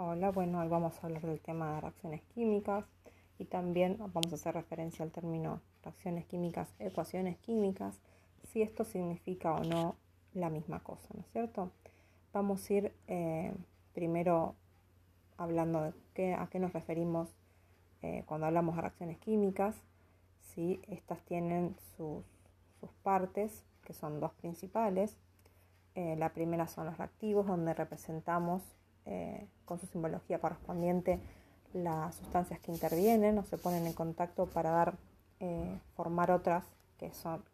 Hola, bueno, hoy vamos a hablar del tema de reacciones químicas y también vamos a hacer referencia al término reacciones químicas, ecuaciones químicas, si esto significa o no la misma cosa, ¿no es cierto? Vamos a ir eh, primero hablando de qué, a qué nos referimos eh, cuando hablamos de reacciones químicas, si estas tienen sus, partes, que son dos principales. Eh, la primera son los reactivos, donde representamos con su simbología correspondiente las sustancias que intervienen o se ponen en contacto para dar, eh, formar otras que son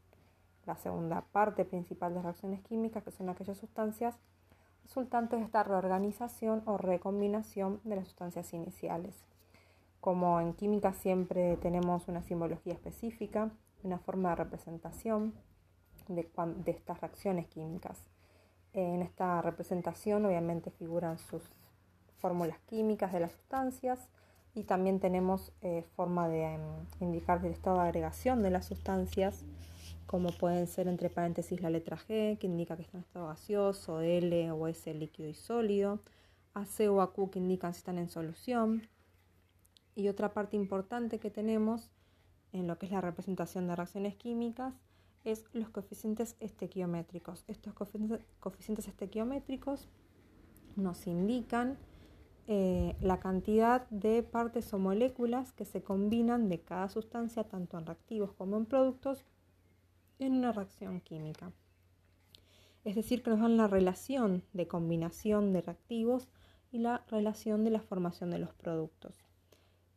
la segunda parte principal de reacciones químicas, que son aquellas sustancias resultantes de esta reorganización o recombinación de las sustancias iniciales. Como en química siempre tenemos una simbología específica, una forma de representación de, de estas reacciones químicas. En esta representación obviamente figuran sus fórmulas químicas de las sustancias y también tenemos eh, forma de em, indicar el estado de agregación de las sustancias, como pueden ser entre paréntesis la letra G, que indica que está en estado gaseoso, L o S líquido y sólido, AC o AQ que indican si están en solución. Y otra parte importante que tenemos en lo que es la representación de reacciones químicas es los coeficientes estequiométricos. Estos coeficientes estequiométricos nos indican eh, la cantidad de partes o moléculas que se combinan de cada sustancia, tanto en reactivos como en productos, en una reacción química. Es decir, que nos dan la relación de combinación de reactivos y la relación de la formación de los productos.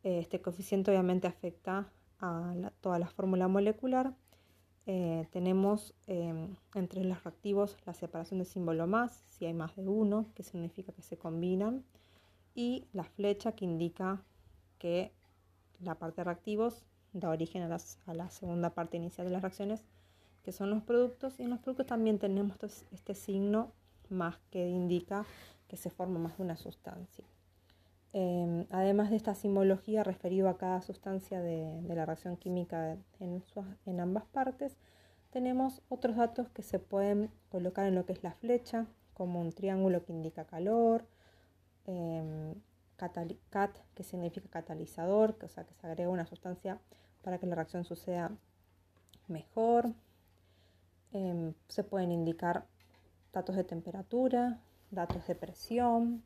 Este coeficiente obviamente afecta a toda la fórmula molecular eh, tenemos em, entre los reactivos la separación de símbolo más, si hay más de uno, que significa que se combinan, y la flecha que indica que la parte de reactivos da origen a, a la segunda parte inicial de las reacciones, que son los productos, y en los productos también tenemos este signo más que indica que se forma más de una sustancia. Em, además de esta simbología referida a cada sustancia de, la reacción química en, ambas partes, tenemos otros datos que se pueden colocar en lo que es la flecha, como un triángulo que indica calor, em, cat, que significa catalizador, o sea que se agrega una sustancia para que la reacción suceda mejor. Em, se pueden indicar datos de temperatura, datos de presión,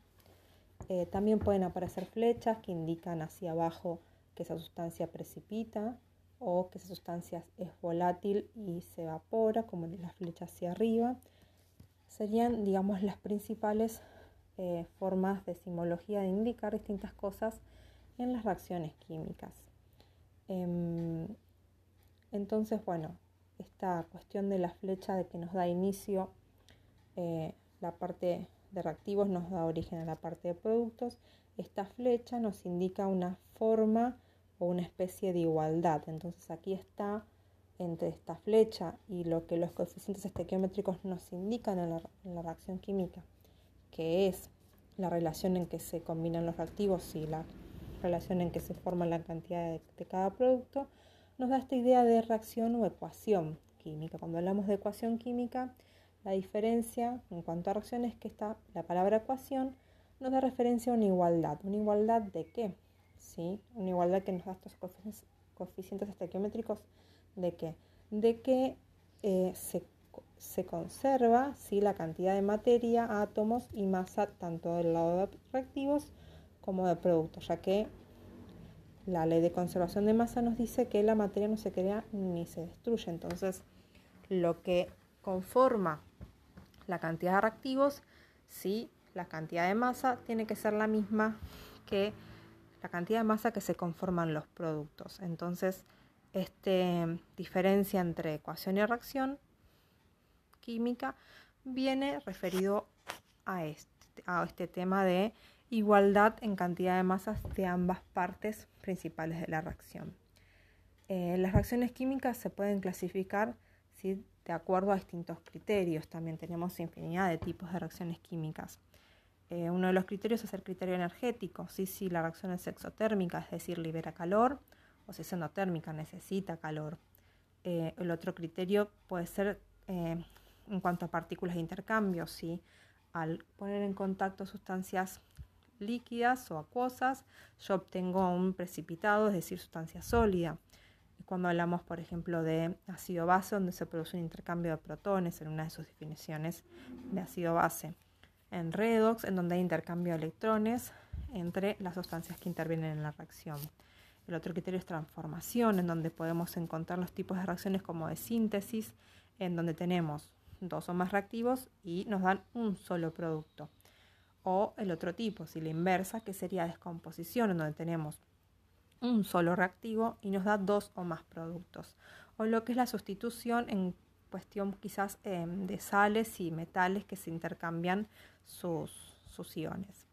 eh, también pueden aparecer flechas que indican hacia abajo que esa sustancia precipita o que esa sustancia es volátil y se evapora, como la flecha hacia arriba. Serían, digamos, las principales eh, formas de simbología de indicar distintas cosas en las reacciones químicas. Em, entonces, bueno, esta cuestión de la flecha de que nos da inicio eh, la parte de reactivos nos da origen a la parte de productos. Esta flecha nos indica una forma o una especie de igualdad. Entonces aquí está entre esta flecha y lo que los coeficientes estequiométricos nos indican en la, reacción química, que es la relación en que se combinan los reactivos y la relación en que se forma la cantidad de, cada producto, nos da esta idea de reacción o ecuación química. Cuando hablamos de ecuación química, la diferencia en cuanto a reacciones es que está la palabra ecuación nos da referencia a una igualdad. ¿Una igualdad de qué? ¿Sí? Una igualdad que nos da estos coeficientes estequiométricos de qué? De que eh, se, conserva ¿sí? la cantidad de materia, átomos y masa tanto del lado de reactivos como de productos, ya que la ley de conservación de masa nos dice que la materia no se crea ni se destruye. Entonces, lo que conforma la cantidad de reactivos, si la cantidad de masa tiene que ser la misma que la cantidad de masa que se conforman los productos. Entonces, esta diferencia entre ecuación y reacción química viene referido a este, a este tema de igualdad en cantidad de masas de ambas partes principales de la reacción. Eh, las reacciones químicas se pueden clasificar ¿sí? de acuerdo a distintos criterios. También tenemos infinidad de tipos de reacciones químicas. Eh, uno de los criterios es el criterio energético. Si, si la reacción es exotérmica, es decir, libera calor, o si es endotérmica, necesita calor. Eh, el otro criterio puede ser en cuanto a partículas de intercambio. Si al poner en contacto sustancias líquidas o acuosas, yo obtengo un precipitado, es decir, sustancia sólida. Cuando hablamos, por ejemplo, de ácido base, donde se produce un intercambio de protones en una de sus definiciones de ácido base. En redox, en donde hay intercambio de electrones entre las sustancias que intervienen en la reacción. El otro criterio es transformación, en donde podemos encontrar los tipos de reacciones como de síntesis, en donde tenemos dos o más reactivos y nos dan un solo producto. O el otro tipo, si la inversa, que sería descomposición, en donde tenemos un solo reactivo y nos da dos o más productos. O lo que es la sustitución en cuestión quizás em, de sales y metales que se intercambian sus, sus iones.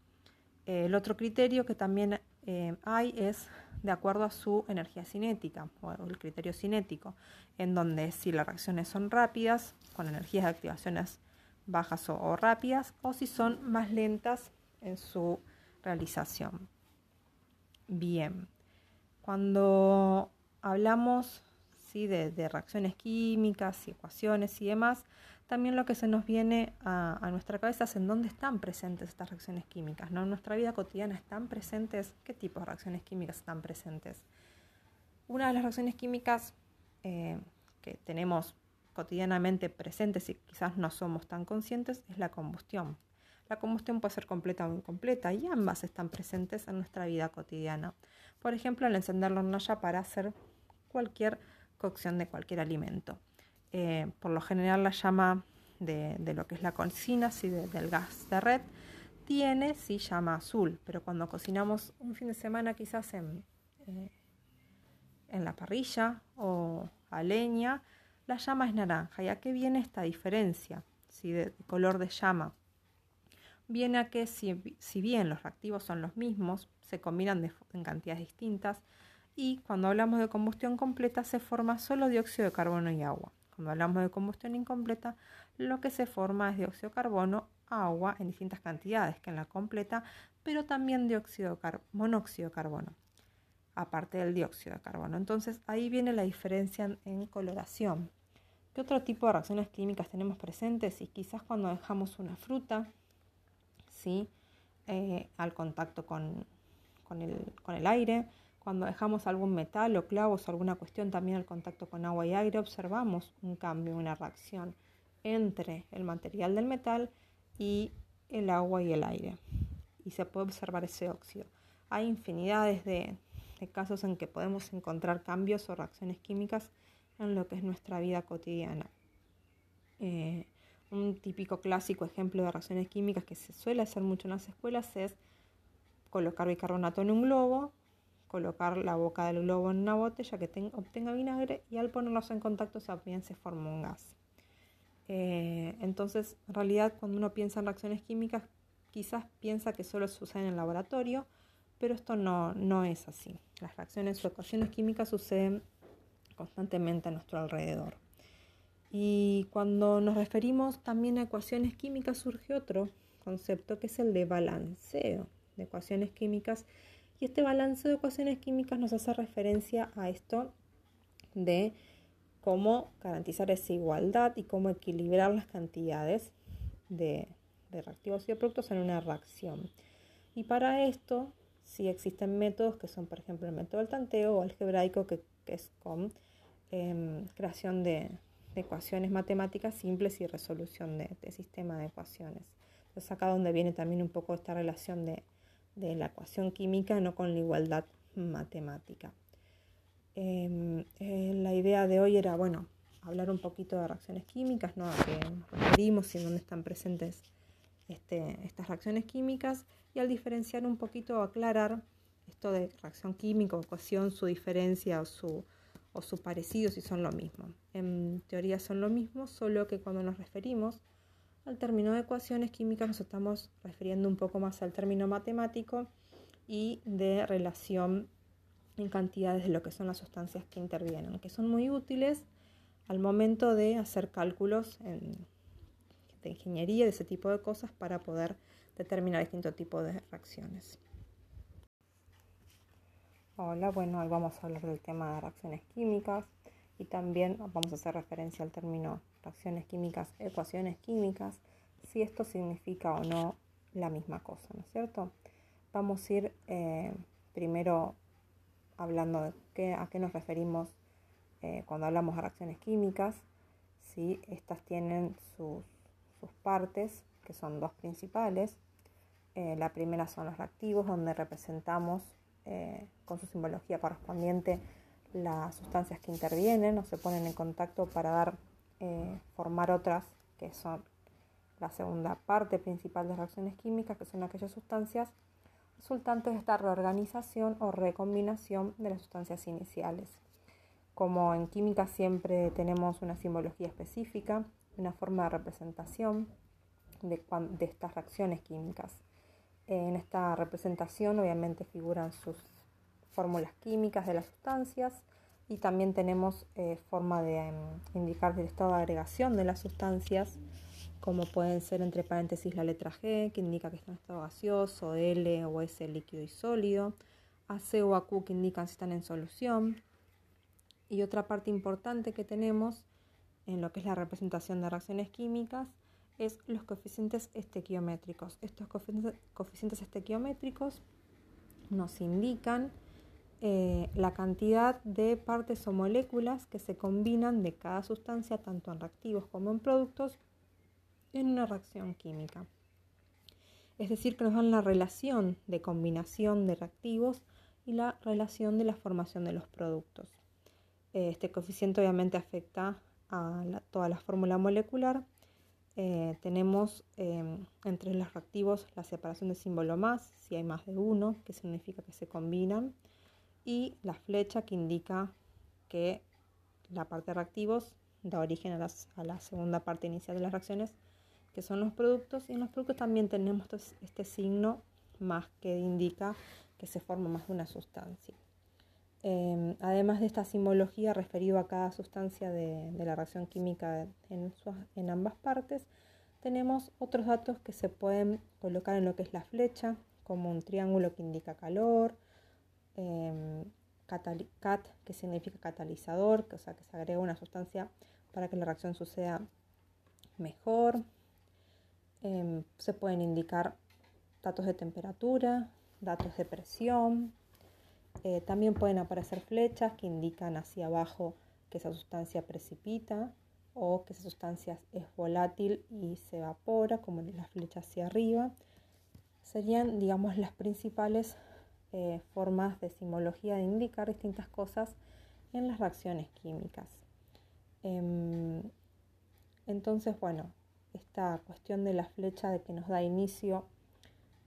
el otro criterio que también em, hay es de acuerdo a su energía cinética o el criterio cinético, en donde si las reacciones son rápidas, con energías de activaciones bajas o, rápidas, o si son más lentas en su realización. Bien, cuando hablamos ¿sí? de, reacciones químicas y ecuaciones y demás, también lo que se nos viene a, nuestra cabeza es en dónde están presentes estas reacciones químicas. ¿no? En nuestra vida cotidiana están presentes, ¿qué tipo de reacciones químicas están presentes? Una de las reacciones químicas eh, que tenemos cotidianamente presentes y quizás no somos tan conscientes es la combustión. La combustión puede ser completa o incompleta y ambas están presentes en nuestra vida cotidiana. Por ejemplo, al encender la hornalla para hacer cualquier cocción de cualquier alimento. Eh, por lo general la llama de, lo que es la cocina, sí, del gas de red, tiene sí llama azul, pero cuando cocinamos un fin de semana quizás en, eh, en la parrilla o a leña, la llama es naranja. ¿Y a qué viene esta diferencia ¿sí? de, color de llama? Viene a que si, si, bien los reactivos son los mismos, se combinan en cantidades distintas y cuando hablamos de combustión completa se forma solo dióxido de carbono y agua. Cuando hablamos de combustión incompleta, lo que se forma es dióxido de carbono, agua en distintas cantidades que en la completa, pero también dióxido monóxido de carbono, aparte del dióxido de carbono. Entonces ahí viene la diferencia en, coloración. ¿Qué otro tipo de reacciones químicas tenemos presentes? Y quizás cuando dejamos una fruta, ¿sí? Eh, al contacto con, el, con el aire, cuando dejamos algún metal o clavos o alguna cuestión también al contacto con agua y aire, observamos un cambio, una reacción entre el material del metal y el agua y el aire. Y se puede observar ese óxido. Hay infinidades de, casos en que podemos encontrar cambios o reacciones químicas en lo que es nuestra vida cotidiana. Eh, un típico clásico ejemplo de reacciones químicas que se suele hacer mucho en las escuelas es colocar bicarbonato en un globo, colocar la boca del globo en una botella que obtenga vinagre y al ponerlos en contacto también se forma un gas. Eh, entonces, en realidad, cuando uno piensa en reacciones químicas, quizás piensa que solo usan en el laboratorio, pero esto no, no es así. Las reacciones o ecuaciones químicas suceden constantemente a nuestro alrededor. Y cuando nos referimos también a ecuaciones químicas surge otro concepto que es el de balanceo de ecuaciones químicas y este balance de ecuaciones químicas nos hace referencia a esto de cómo garantizar esa igualdad y cómo equilibrar las cantidades de, reactivos y de productos en una reacción. Y para esto sí existen métodos que son, por ejemplo, el método del tanteo o algebraico, que, es con em, creación de, ecuaciones matemáticas simples y resolución de, de sistema de ecuaciones. Entonces acá donde viene también un poco esta relación de de la ecuación química, no con la igualdad matemática. Em, eh, la idea de hoy era, bueno, hablar un poquito de reacciones químicas, ¿no? a qué nos referimos y dónde están presentes este, estas reacciones químicas, y al diferenciar un poquito, aclarar esto de reacción química, ecuación, su diferencia o su, o su parecido, si son lo mismo. En teoría son lo mismo, solo que cuando nos referimos al término de ecuaciones químicas nos estamos refiriendo un poco más al término matemático y de relación en cantidades de lo que son las sustancias que intervienen, que son muy útiles al momento de hacer cálculos de ingeniería, de ese tipo de cosas, para poder determinar distintos tipos de reacciones. Hola, bueno, hoy vamos a hablar del tema de reacciones químicas y también vamos a hacer referencia al término reacciones químicas, ecuaciones químicas, si esto significa o no la misma cosa, ¿no es cierto? vamos a ir eh, primero hablando de a qué nos referimos eh, cuando hablamos de reacciones químicas. ¿sí? Estas tienen sus, sus partes, que son dos principales. la primera son los reactivos, donde representamos con su simbología correspondiente las sustancias que intervienen o se ponen en contacto para dar, formar otras que son la segunda parte principal de reacciones químicas, que son aquellas sustancias resultantes de esta reorganización o recombinación de las sustancias iniciales. Como en química siempre tenemos una simbología específica, una forma de representación de estas reacciones químicas. En esta representación obviamente figuran sus fórmulas químicas de las sustancias y también tenemos eh, forma de em, indicar el estado de agregación de las sustancias como pueden ser entre paréntesis la letra G, que indica que está en estado gaseoso, L o S líquido y sólido, AC o AQ que indican si están en solución. Y otra parte importante que tenemos en lo que es la representación de reacciones químicas es los coeficientes estequiométricos. Estos coeficientes estequiométricos nos indican eh, la cantidad de partes o moléculas que se combinan de cada sustancia, tanto en reactivos como en productos, en una reacción química. Es decir, que nos dan la relación de combinación de reactivos y la relación de la formación de los productos. Este coeficiente obviamente afecta a toda la fórmula molecular. Eh, tenemos em, entre los reactivos la separación de símbolo más, si hay más de uno, que significa que se combinan, y la flecha que indica que la parte de reactivos da origen a, a la segunda parte inicial de las reacciones, que son los productos, y en los productos también tenemos este signo más que indica que se forma más de una sustancia. Em, además de esta simbología referida a cada sustancia de, la reacción química en, en, ambas partes, tenemos otros datos que se pueden colocar en lo que es la flecha, como un triángulo que indica calor, eh, cat, que significa catalizador, que, o sea que se agrega una sustancia para que la reacción suceda mejor, Em, se pueden indicar datos de temperatura, datos de presión. Eh, también pueden aparecer flechas que indican hacia abajo que esa sustancia precipita o que esa sustancia es volátil y se evapora, como la flecha hacia arriba. Serían, digamos, las principales eh, formas de simbología de indicar distintas cosas en las reacciones químicas. Em, entonces, bueno, esta cuestión de la flecha de que nos da inicio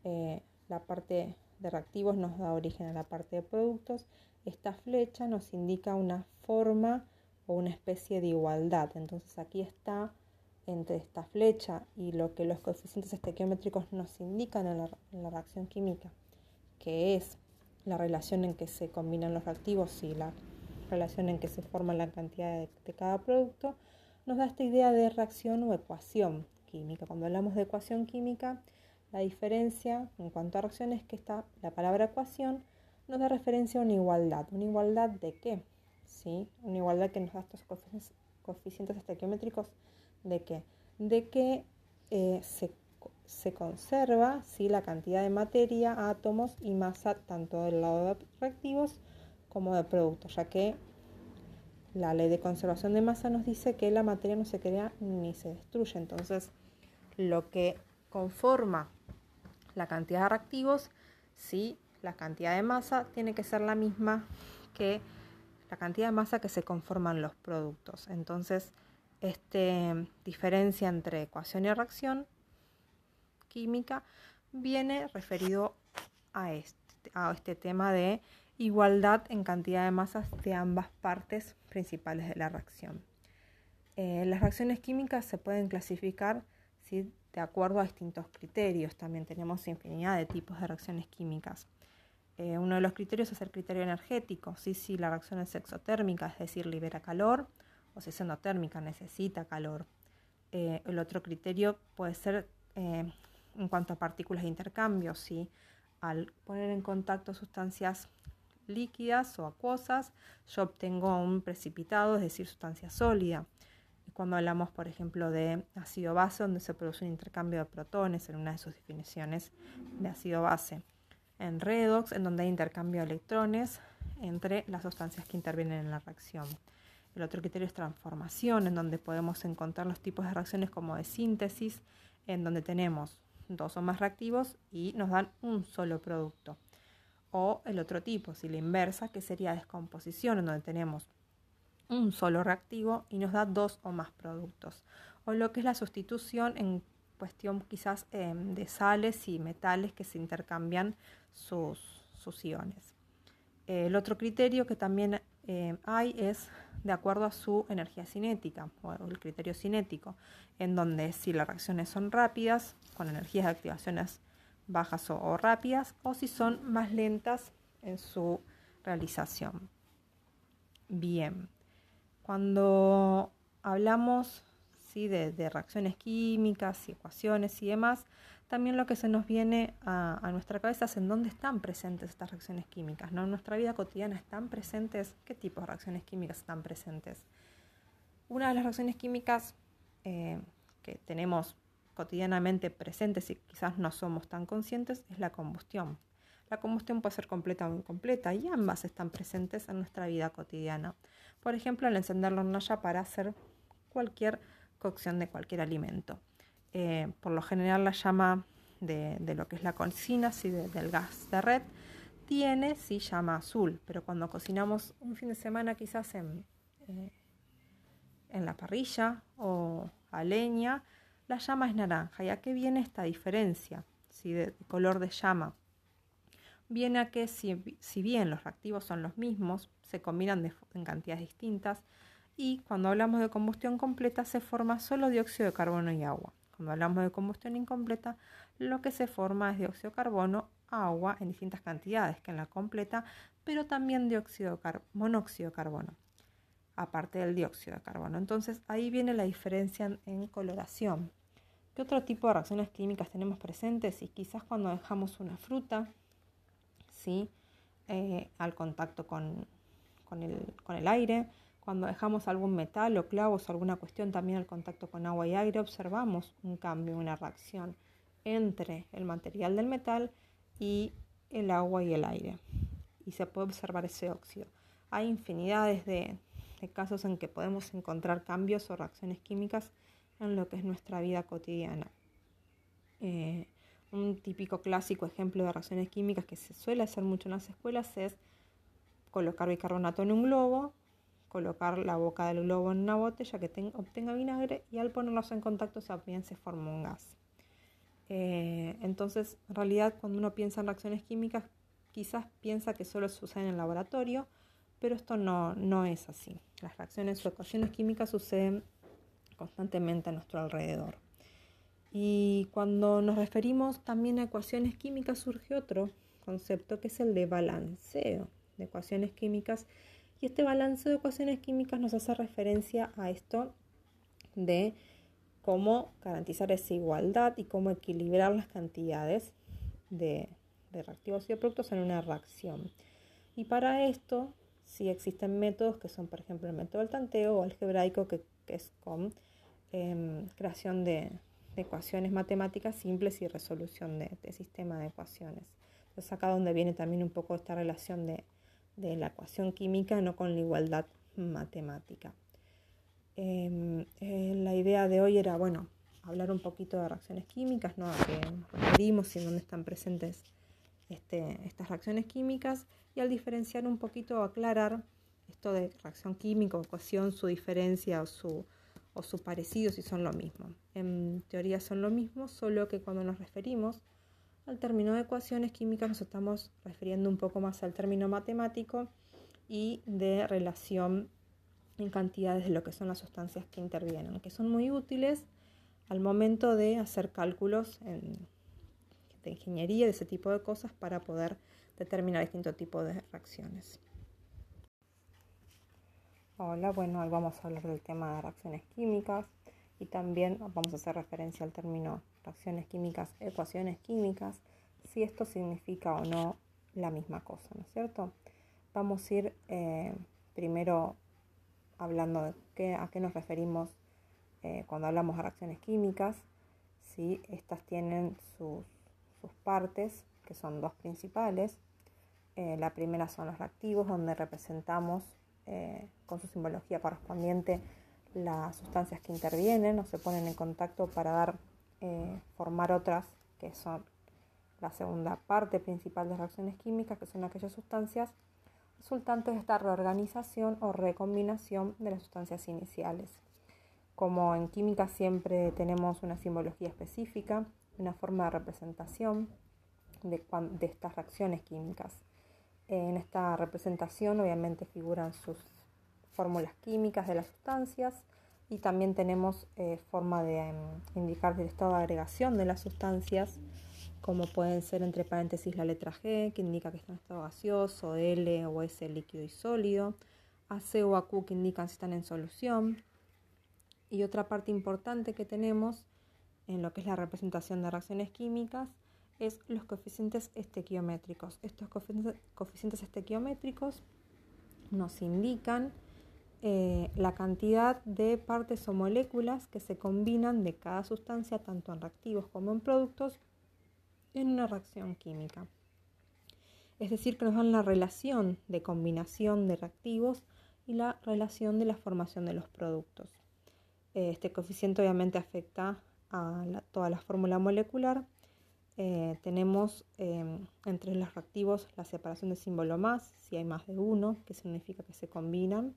eh, la parte de reactivos nos da origen a la parte de productos. Esta flecha nos indica una forma o una especie de igualdad. Entonces aquí está entre esta flecha y lo que los coeficientes estequiométricos nos indican en la, reacción química, que es la relación en que se combinan los reactivos y la relación en que se forma la cantidad de cada producto, nos da esta idea de reacción o ecuación química. Cuando hablamos de ecuación química, la diferencia en cuanto a reacciones es que está la palabra ecuación nos da referencia a una igualdad. ¿Una igualdad de qué? ¿Sí? Una igualdad que nos da estos coeficientes, estequiométricos de qué? De que eh, se, conserva ¿sí? la cantidad de materia, átomos y masa tanto del lado de reactivos como de productos, ya que la ley de conservación de masa nos dice que la materia no se crea ni se destruye. Entonces, lo que conforma la cantidad de reactivos, sí, la cantidad de masa tiene que ser la misma que la cantidad de masa que se conforman los productos. Entonces, esta diferencia entre ecuación y reacción química viene referido a este, a este tema de igualdad en cantidad de masas de ambas partes principales de la reacción. Eh, las reacciones químicas se pueden clasificar de acuerdo a distintos criterios. También tenemos infinidad de tipos de reacciones químicas. Eh, uno de los criterios es el criterio energético. Si la reacción es exotérmica, es decir, libera calor, o si es endotérmica, necesita calor. Eh, el otro criterio puede ser en cuanto a partículas de intercambio. Si al poner en contacto sustancias líquidas o acuosas, yo obtengo un precipitado, es decir, sustancia sólida. Cuando hablamos, por ejemplo, de ácido base, donde se produce un intercambio de protones en una de sus definiciones de ácido base. en redox, en donde hay intercambio de electrones entre las sustancias que intervienen en la reacción. El otro criterio es transformación, en donde podemos encontrar los tipos de reacciones como de síntesis, en donde tenemos dos o más reactivos y nos dan un solo producto. O el otro tipo, si la inversa, que sería descomposición, en donde tenemos un solo reactivo y nos da dos o más productos. O lo que es la sustitución en cuestión quizás em, de sales y metales que se intercambian sus, sus iones. el otro criterio que también em, hay es de acuerdo a su energía cinética o el criterio cinético, en donde si las reacciones son rápidas, con energías de activaciones bajas o, rápidas, o si son más lentas en su realización. Bien, cuando hablamos ¿sí? de, reacciones químicas y ecuaciones y demás, también lo que se nos viene a, nuestra cabeza es en dónde están presentes estas reacciones químicas. ¿no? En nuestra vida cotidiana están presentes, ¿qué tipo de reacciones químicas están presentes? Una de las reacciones químicas eh, que tenemos cotidianamente presentes y quizás no somos tan conscientes es la combustión. La combustión puede ser completa o incompleta y ambas están presentes en nuestra vida cotidiana. Por ejemplo, al encender la hornalla para hacer cualquier cocción de cualquier alimento. Eh, por lo general la llama de, lo que es la cocina, sí, del gas de red, tiene sí llama azul, pero cuando cocinamos un fin de semana quizás en, eh, en la parrilla o a leña, la llama es naranja. ¿Y a qué viene esta diferencia ¿sí? de, color de llama? Viene a que si, si, bien los reactivos son los mismos, se combinan en cantidades distintas y cuando hablamos de combustión completa se forma solo dióxido de carbono y agua. Cuando hablamos de combustión incompleta, lo que se forma es dióxido de carbono, agua en distintas cantidades que en la completa, pero también dióxido monóxido de carbono aparte del dióxido de carbono. Entonces ahí viene la diferencia en, coloración. ¿Qué otro tipo de reacciones químicas tenemos presentes? Y quizás cuando dejamos una fruta, ¿sí? Eh, al contacto con, el, aire, cuando dejamos algún metal o clavos o alguna cuestión también al contacto con agua y aire, observamos un cambio, una reacción entre el material del metal y el agua y el aire. Y se puede observar ese óxido. Hay infinidades de, casos en que podemos encontrar cambios o reacciones químicas en lo que es nuestra vida cotidiana. Eh, un típico clásico ejemplo de reacciones químicas que se suele hacer mucho en las escuelas es colocar bicarbonato en un globo, colocar la boca del globo en una botella que obtenga vinagre y al ponerlos en contacto también se forma un gas. Eh, entonces, en realidad, cuando uno piensa en reacciones químicas, quizás piensa que solo usan en el laboratorio, pero esto no, no es así. Las reacciones o ecuaciones químicas suceden constantemente a nuestro alrededor. Y cuando nos referimos también a ecuaciones químicas surge otro concepto que es el de balanceo de ecuaciones químicas. Y este balanceo de ecuaciones químicas nos hace referencia a esto de cómo garantizar esa igualdad y cómo equilibrar las cantidades de, de reactivos y de productos en una reacción. Y para esto si existen métodos que son, por ejemplo, el método del tanteo o algebraico, que, es con em, creación de, ecuaciones matemáticas simples y resolución de, de sistema de ecuaciones. Entonces acá donde viene también un poco esta relación de, la ecuación química, no con la igualdad matemática. Em, eh, la idea de hoy era, bueno, hablar un poquito de reacciones químicas, ¿no? A qué nos referimos y dónde están presentes este, estas reacciones químicas y al diferenciar un poquito aclarar esto de reacción química ecuación, su diferencia o su, o su parecido si son lo mismo. En teoría son lo mismo, solo que cuando nos referimos al término de ecuaciones químicas nos estamos refiriendo un poco más al término matemático y de relación en cantidades de lo que son las sustancias que intervienen, que son muy útiles al momento de hacer cálculos de ingeniería, de ese tipo de cosas, para poder determinar distintos tipos de reacciones. Hola, bueno, hoy vamos a hablar del tema de reacciones químicas y también vamos a hacer referencia al término reacciones químicas, ecuaciones químicas, si esto significa o no la misma cosa, ¿no es cierto? Vamos a ir eh, primero hablando de qué, a qué nos referimos eh, cuando hablamos de reacciones químicas, si estas tienen sus sus partes, que son dos principales. Eh, la primera son los reactivos, donde representamos con su simbología correspondiente las sustancias que intervienen o se ponen en contacto para dar, eh, formar otras, que son la segunda parte principal de reacciones químicas, que son aquellas sustancias resultantes de esta reorganización o recombinación de las sustancias iniciales. Como en química siempre tenemos una simbología específica, una forma de representación de, de estas reacciones químicas. En esta representación obviamente figuran sus fórmulas químicas de las sustancias y también tenemos eh, forma de em, indicar el estado de agregación de las sustancias, como pueden ser entre paréntesis la letra G, que indica que está en estado gaseoso, L o S líquido y sólido, AC o AQ que indican si están en solución. Y otra parte importante que tenemos en lo que es la representación de reacciones químicas es los coeficientes estequiométricos. Estos coeficientes estequiométricos nos indican eh, la cantidad de partes o moléculas que se combinan de cada sustancia, tanto en reactivos como en productos, en una reacción química. Es decir, que nos dan la relación de combinación de reactivos y la relación de la formación de los productos. Este coeficiente obviamente afecta a toda la fórmula molecular eh, tenemos em, entre los reactivos la separación de símbolo más, si hay más de uno, que significa que se combinan,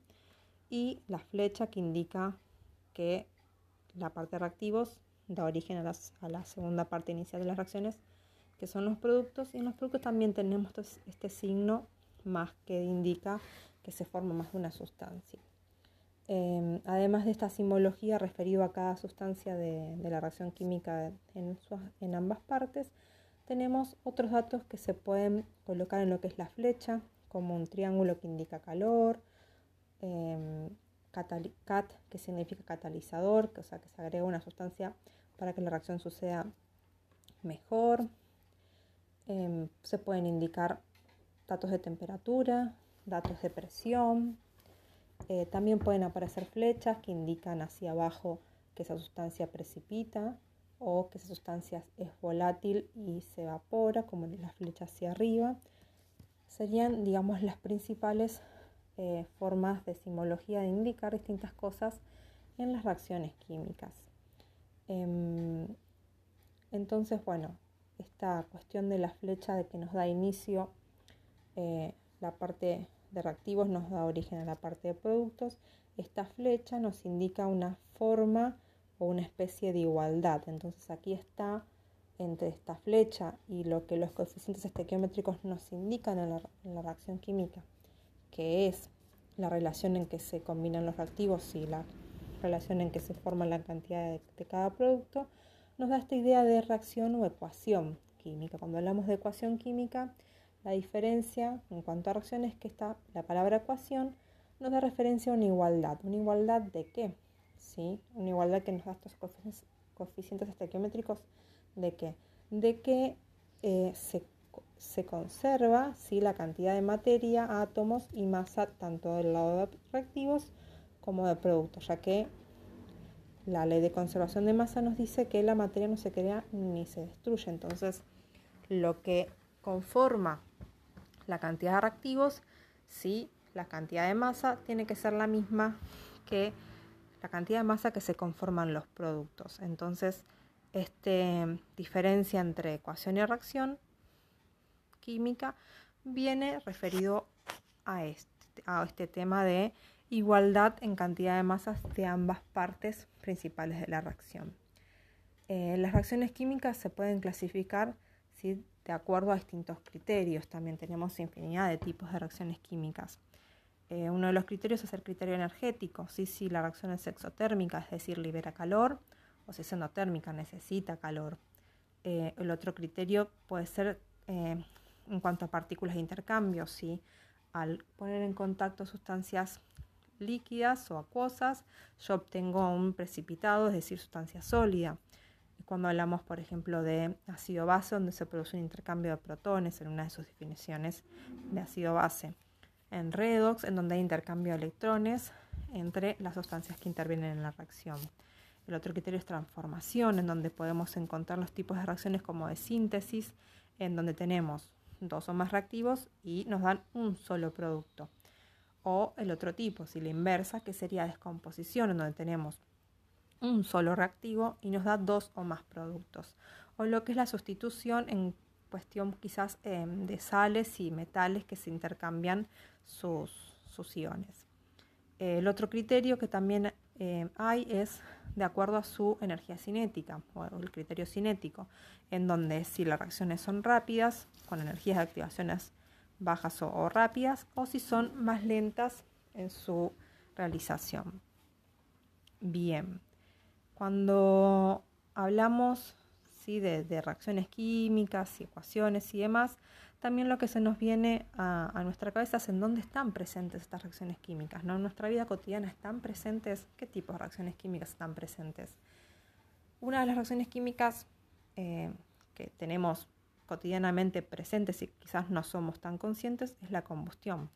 y la flecha que indica que la parte de reactivos da origen a, a la segunda parte inicial de las reacciones, que son los productos, y en los productos también tenemos este signo más que indica que se forma más de una sustancia. Em, además de esta simbología referido a cada sustancia de, la reacción química en, ambas partes, tenemos otros datos que se pueden colocar en lo que es la flecha, como un triángulo que indica calor, em, cat, que significa catalizador, que, o sea que se agrega una sustancia para que la reacción suceda mejor. Em, se pueden indicar datos de temperatura, datos de presión, eh, también pueden aparecer flechas que indican hacia abajo que esa sustancia precipita o que esa sustancia es volátil y se evapora, como las flechas hacia arriba. Serían, digamos, las principales eh, formas de simbología de indicar distintas cosas en las reacciones químicas. Em, entonces, bueno, esta cuestión de la flecha de que nos da inicio eh, la parte de reactivos nos da origen a la parte de productos. Esta flecha nos indica una forma o una especie de igualdad. Entonces aquí está entre esta flecha y lo que los coeficientes estequiométricos nos indican en la, reacción química, que es la relación en que se combinan los reactivos y la relación en que se forma la cantidad de, cada producto, nos da esta idea de reacción o ecuación química. Cuando hablamos de ecuación química, la diferencia en cuanto a reacciones es que está la palabra ecuación nos da referencia a una igualdad. ¿Una igualdad de qué? ¿Sí? Una igualdad que nos da estos coeficientes estequiométricos de qué? De que eh, se, conserva ¿sí? la cantidad de materia, átomos y masa tanto del lado de reactivos como de productos, ya que la ley de conservación de masa nos dice que la materia no se crea ni se destruye. Entonces, lo que conforma la cantidad de reactivos, sí, la cantidad de masa tiene que ser la misma que la cantidad de masa que se conforman los productos. Entonces, esta diferencia entre ecuación y reacción química viene referido a este, a este tema de igualdad en cantidad de masas de ambas partes principales de la reacción. Eh, las reacciones químicas se pueden clasificar ¿sí? de acuerdo a distintos criterios. También tenemos infinidad de tipos de reacciones químicas. Eh, uno de los criterios es el criterio energético. Si la reacción es exotérmica, es decir, libera calor, o si es endotérmica, necesita calor. Eh, el otro criterio puede ser en cuanto a partículas de intercambio. Si al poner en contacto sustancias líquidas o acuosas, yo obtengo un precipitado, es decir, sustancia sólida cuando hablamos, por ejemplo, de ácido base, donde se produce un intercambio de protones en una de sus definiciones de ácido base. En redox, en donde hay intercambio de electrones entre las sustancias que intervienen en la reacción. El otro criterio es transformación, en donde podemos encontrar los tipos de reacciones como de síntesis, en donde tenemos dos o más reactivos y nos dan un solo producto. O el otro tipo, si la inversa, que sería descomposición, donde tenemos un solo reactivo y nos da dos o más productos. O lo que es la sustitución en cuestión quizás em, de sales y metales que se intercambian sus, sus iones. el otro criterio que también hay es de acuerdo a su energía cinética o el criterio cinético, en donde si las reacciones son rápidas, con energías de activaciones bajas o rápidas, o si son más lentas en su realización. Bien, cuando hablamos de, reacciones químicas y ecuaciones y demás, también lo que se nos viene a, nuestra cabeza es en dónde están presentes estas reacciones químicas. ¿no? En nuestra vida cotidiana están presentes, ¿qué tipo de reacciones químicas están presentes? Una de las reacciones químicas eh, que tenemos cotidianamente presentes y quizás no somos tan conscientes es la combustión.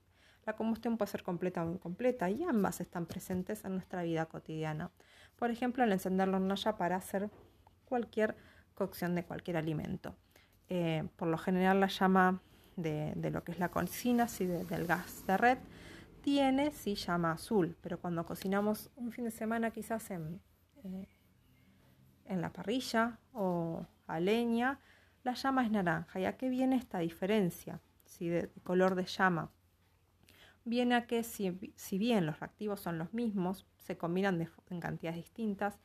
La combustión puede ser completa o incompleta y ambas están presentes en nuestra vida cotidiana. Por ejemplo, al encender la hornalla para hacer cualquier cocción de cualquier alimento. Eh, por lo general la llama de, lo que es la cocina, sí, del gas de red, tiene sí llama azul, pero cuando cocinamos un fin de semana quizás en, eh, en la parrilla o a leña, la llama es naranja. ¿Y a qué viene esta diferencia ¿sí? de, color de llama? Viene a que si, bien los reactivos son los mismos, se combinan en cantidades distintas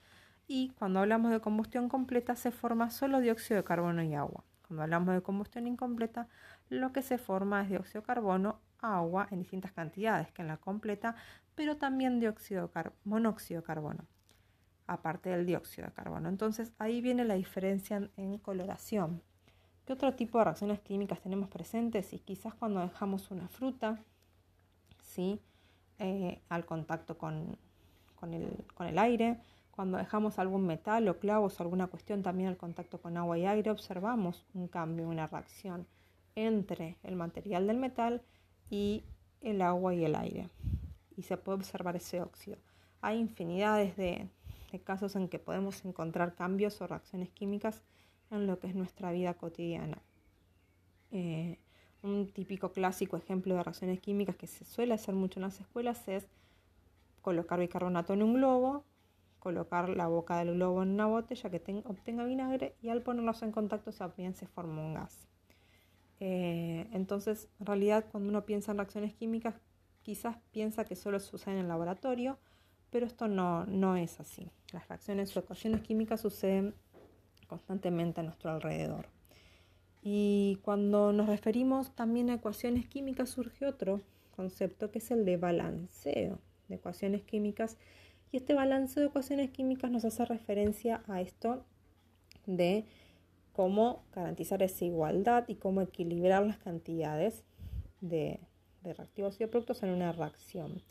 y cuando hablamos de combustión completa se forma solo dióxido de carbono y agua. Cuando hablamos de combustión incompleta, lo que se forma es dióxido de carbono, agua en distintas cantidades que en la completa, pero también dióxido de monóxido de carbono, aparte del dióxido de carbono. Entonces ahí viene la diferencia en, coloración. ¿Qué otro tipo de reacciones químicas tenemos presentes? Y quizás cuando dejamos una fruta, ¿sí? Eh, al contacto con, el, aire. Cuando dejamos algún metal o clavos o alguna cuestión también al contacto con agua y aire, observamos un cambio, una reacción entre el material del metal y el agua y el aire. Y se puede observar ese óxido. Hay infinidades de, casos en que podemos encontrar cambios o reacciones químicas en lo que es nuestra vida cotidiana. Eh, un típico clásico ejemplo de reacciones químicas que se suele hacer mucho en las escuelas es colocar bicarbonato en un globo, colocar la boca del globo en una botella que obtenga vinagre y al ponerlos en contacto también se forma un gas. Eh, entonces, en realidad, cuando uno piensa en reacciones químicas, quizás piensa que solo usan en el laboratorio, pero esto no, no es así. Las reacciones o ecuaciones químicas suceden constantemente a nuestro alrededor. Y cuando nos referimos también a ecuaciones químicas surge otro concepto que es el de balanceo de ecuaciones químicas. Y este balanceo de ecuaciones químicas nos hace referencia a esto de cómo garantizar esa igualdad y cómo equilibrar las cantidades de, reactivos y de productos en una reacción.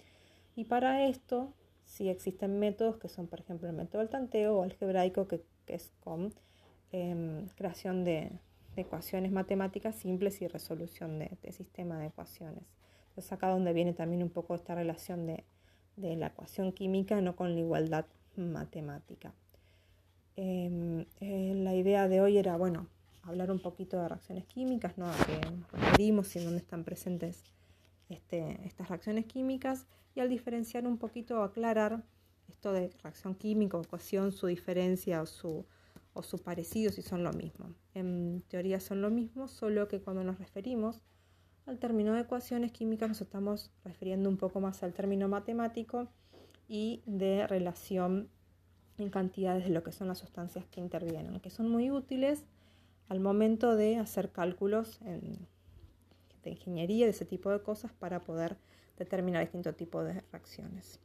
Y para esto sí existen métodos que son, por ejemplo, el método del tanteo o algebraico, que, es con em, creación de, de ecuaciones matemáticas simples y resolución de, de sistema de ecuaciones. Entonces acá donde viene también un poco esta relación de, la ecuación química, no con la igualdad matemática. Em, eh, la idea de hoy era, bueno, hablar un poquito de reacciones químicas, ¿no? a qué nos y dónde están presentes este, estas reacciones químicas, y al diferenciar un poquito, aclarar esto de reacción química, ecuación, su diferencia o su, o su parecido si son lo mismo. En teoría son lo mismo, solo que cuando nos referimos al término de ecuaciones químicas nos estamos refiriendo un poco más al término matemático y de relación en cantidades de lo que son las sustancias que intervienen, que son muy útiles al momento de hacer cálculos de ingeniería, de ese tipo de cosas, para poder determinar distintos tipos de reacciones.